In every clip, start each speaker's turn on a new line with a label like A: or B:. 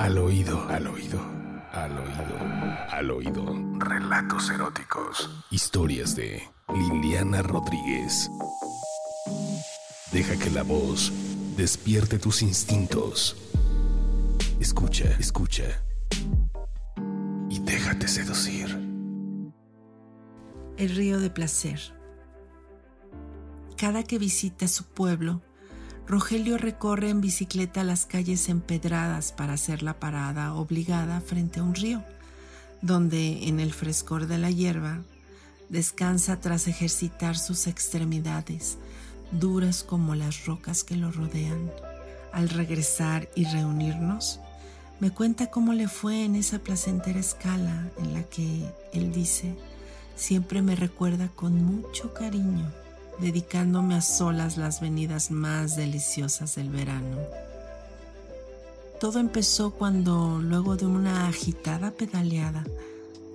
A: Al oído, al oído, al oído, al oído. Relatos eróticos. Historias de Liliana Rodríguez. Deja que la voz despierte tus instintos. Escucha, escucha. Y déjate seducir.
B: El río de placer. Cada que visita su pueblo, Rogelio recorre en bicicleta las calles empedradas para hacer la parada obligada frente a un río, donde en el frescor de la hierba descansa tras ejercitar sus extremidades, duras como las rocas que lo rodean. Al regresar y reunirnos, me cuenta cómo le fue en esa placentera escala en la que, él dice, siempre me recuerda con mucho cariño dedicándome a solas las venidas más deliciosas del verano. Todo empezó cuando, luego de una agitada pedaleada,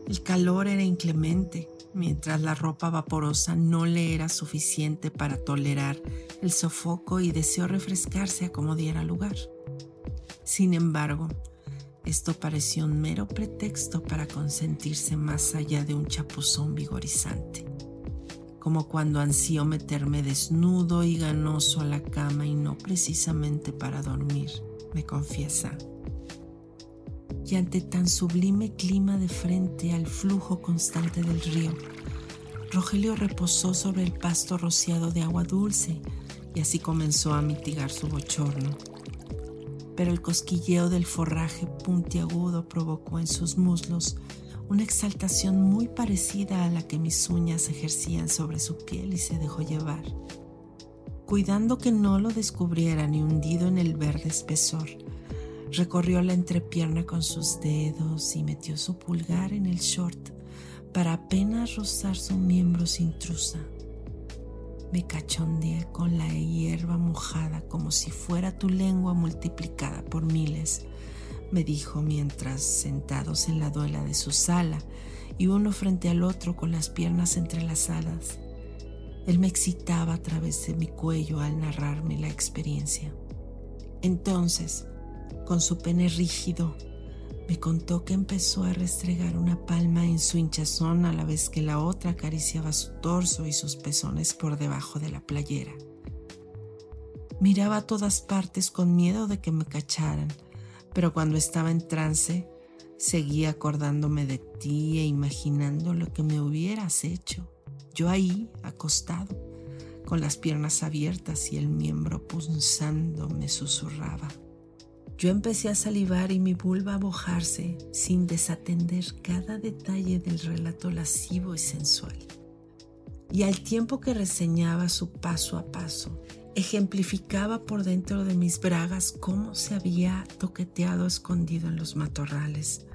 B: el calor era inclemente, mientras la ropa vaporosa no le era suficiente para tolerar el sofoco y deseó refrescarse a como diera lugar. Sin embargo, esto pareció un mero pretexto para consentirse más allá de un chapuzón vigorizante como cuando ansío meterme desnudo y ganoso a la cama y no precisamente para dormir, me confiesa. Y ante tan sublime clima de frente al flujo constante del río, Rogelio reposó sobre el pasto rociado de agua dulce y así comenzó a mitigar su bochorno. Pero el cosquilleo del forraje puntiagudo provocó en sus muslos una exaltación muy parecida a la que mis uñas ejercían sobre su piel y se dejó llevar. Cuidando que no lo descubriera ni hundido en el verde espesor, recorrió la entrepierna con sus dedos y metió su pulgar en el short para apenas rozar su miembro sin intrusa. Me cachondeé con la hierba mojada como si fuera tu lengua multiplicada por miles me dijo mientras sentados en la duela de su sala y uno frente al otro con las piernas entrelazadas. Él me excitaba a través de mi cuello al narrarme la experiencia. Entonces, con su pene rígido, me contó que empezó a restregar una palma en su hinchazón a la vez que la otra acariciaba su torso y sus pezones por debajo de la playera. Miraba a todas partes con miedo de que me cacharan pero cuando estaba en trance, seguía acordándome de ti e imaginando lo que me hubieras hecho. Yo ahí, acostado, con las piernas abiertas y el miembro punzando, me susurraba. Yo empecé a salivar y mi vulva a bojarse sin desatender cada detalle del relato lascivo y sensual. Y al tiempo que reseñaba su paso a paso, ejemplificaba por dentro de mis bragas cómo se había toqueteado escondido en los matorrales.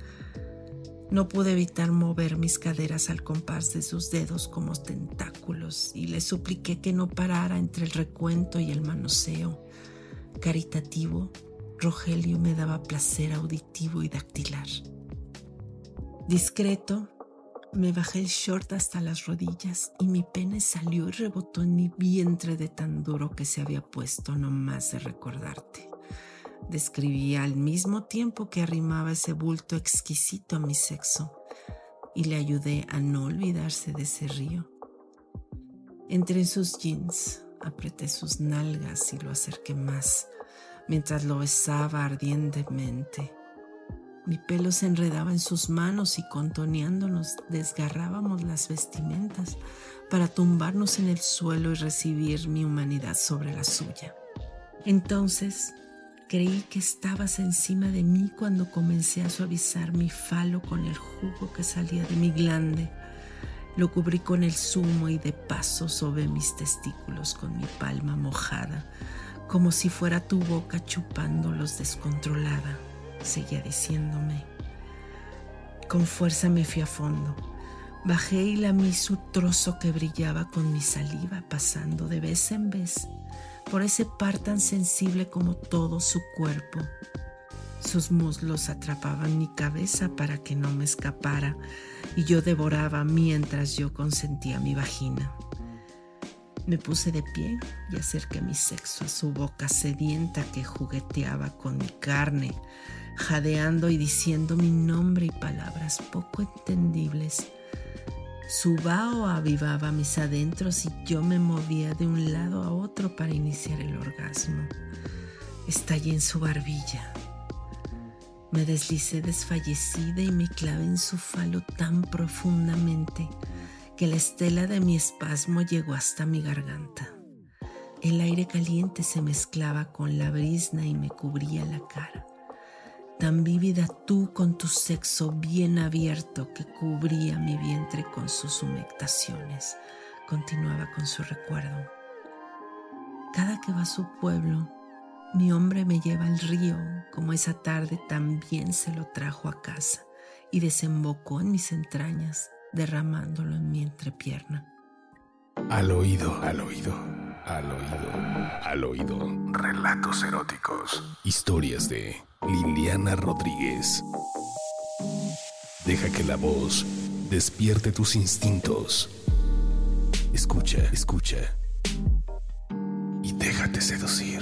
B: No pude evitar mover mis caderas al compás de sus dedos como tentáculos y le supliqué que no parara entre el recuento y el manoseo. Caritativo, Rogelio me daba placer auditivo y dactilar. Discreto, me bajé el short hasta las rodillas y mi pene salió y rebotó en mi vientre de tan duro que se había puesto no más de recordarte. Describía al mismo tiempo que arrimaba ese bulto exquisito a mi sexo y le ayudé a no olvidarse de ese río. Entré en sus jeans, apreté sus nalgas y lo acerqué más, mientras lo besaba ardientemente. Mi pelo se enredaba en sus manos y contoneándonos desgarrábamos las vestimentas para tumbarnos en el suelo y recibir mi humanidad sobre la suya. Entonces creí que estabas encima de mí cuando comencé a suavizar mi falo con el jugo que salía de mi glande. Lo cubrí con el zumo y de paso sobre mis testículos con mi palma mojada, como si fuera tu boca chupándolos descontrolada seguía diciéndome. Con fuerza me fui a fondo. Bajé y lamí su trozo que brillaba con mi saliva, pasando de vez en vez por ese par tan sensible como todo su cuerpo. Sus muslos atrapaban mi cabeza para que no me escapara y yo devoraba mientras yo consentía mi vagina. Me puse de pie y acerqué mi sexo a su boca sedienta que jugueteaba con mi carne, jadeando y diciendo mi nombre y palabras poco entendibles. Su vaho avivaba mis adentros y yo me movía de un lado a otro para iniciar el orgasmo. Estallé en su barbilla. Me deslicé desfallecida y me clavé en su falo tan profundamente que la estela de mi espasmo llegó hasta mi garganta. El aire caliente se mezclaba con la brisna y me cubría la cara. Tan vívida tú con tu sexo bien abierto que cubría mi vientre con sus humectaciones, continuaba con su recuerdo. Cada que va a su pueblo, mi hombre me lleva al río, como esa tarde también se lo trajo a casa y desembocó en mis entrañas, derramándolo en mi entrepierna.
A: Al oído, al oído, al oído, al oído. Relatos eróticos. Historias de Liliana Rodríguez. Deja que la voz despierte tus instintos. Escucha, escucha. Y déjate seducir.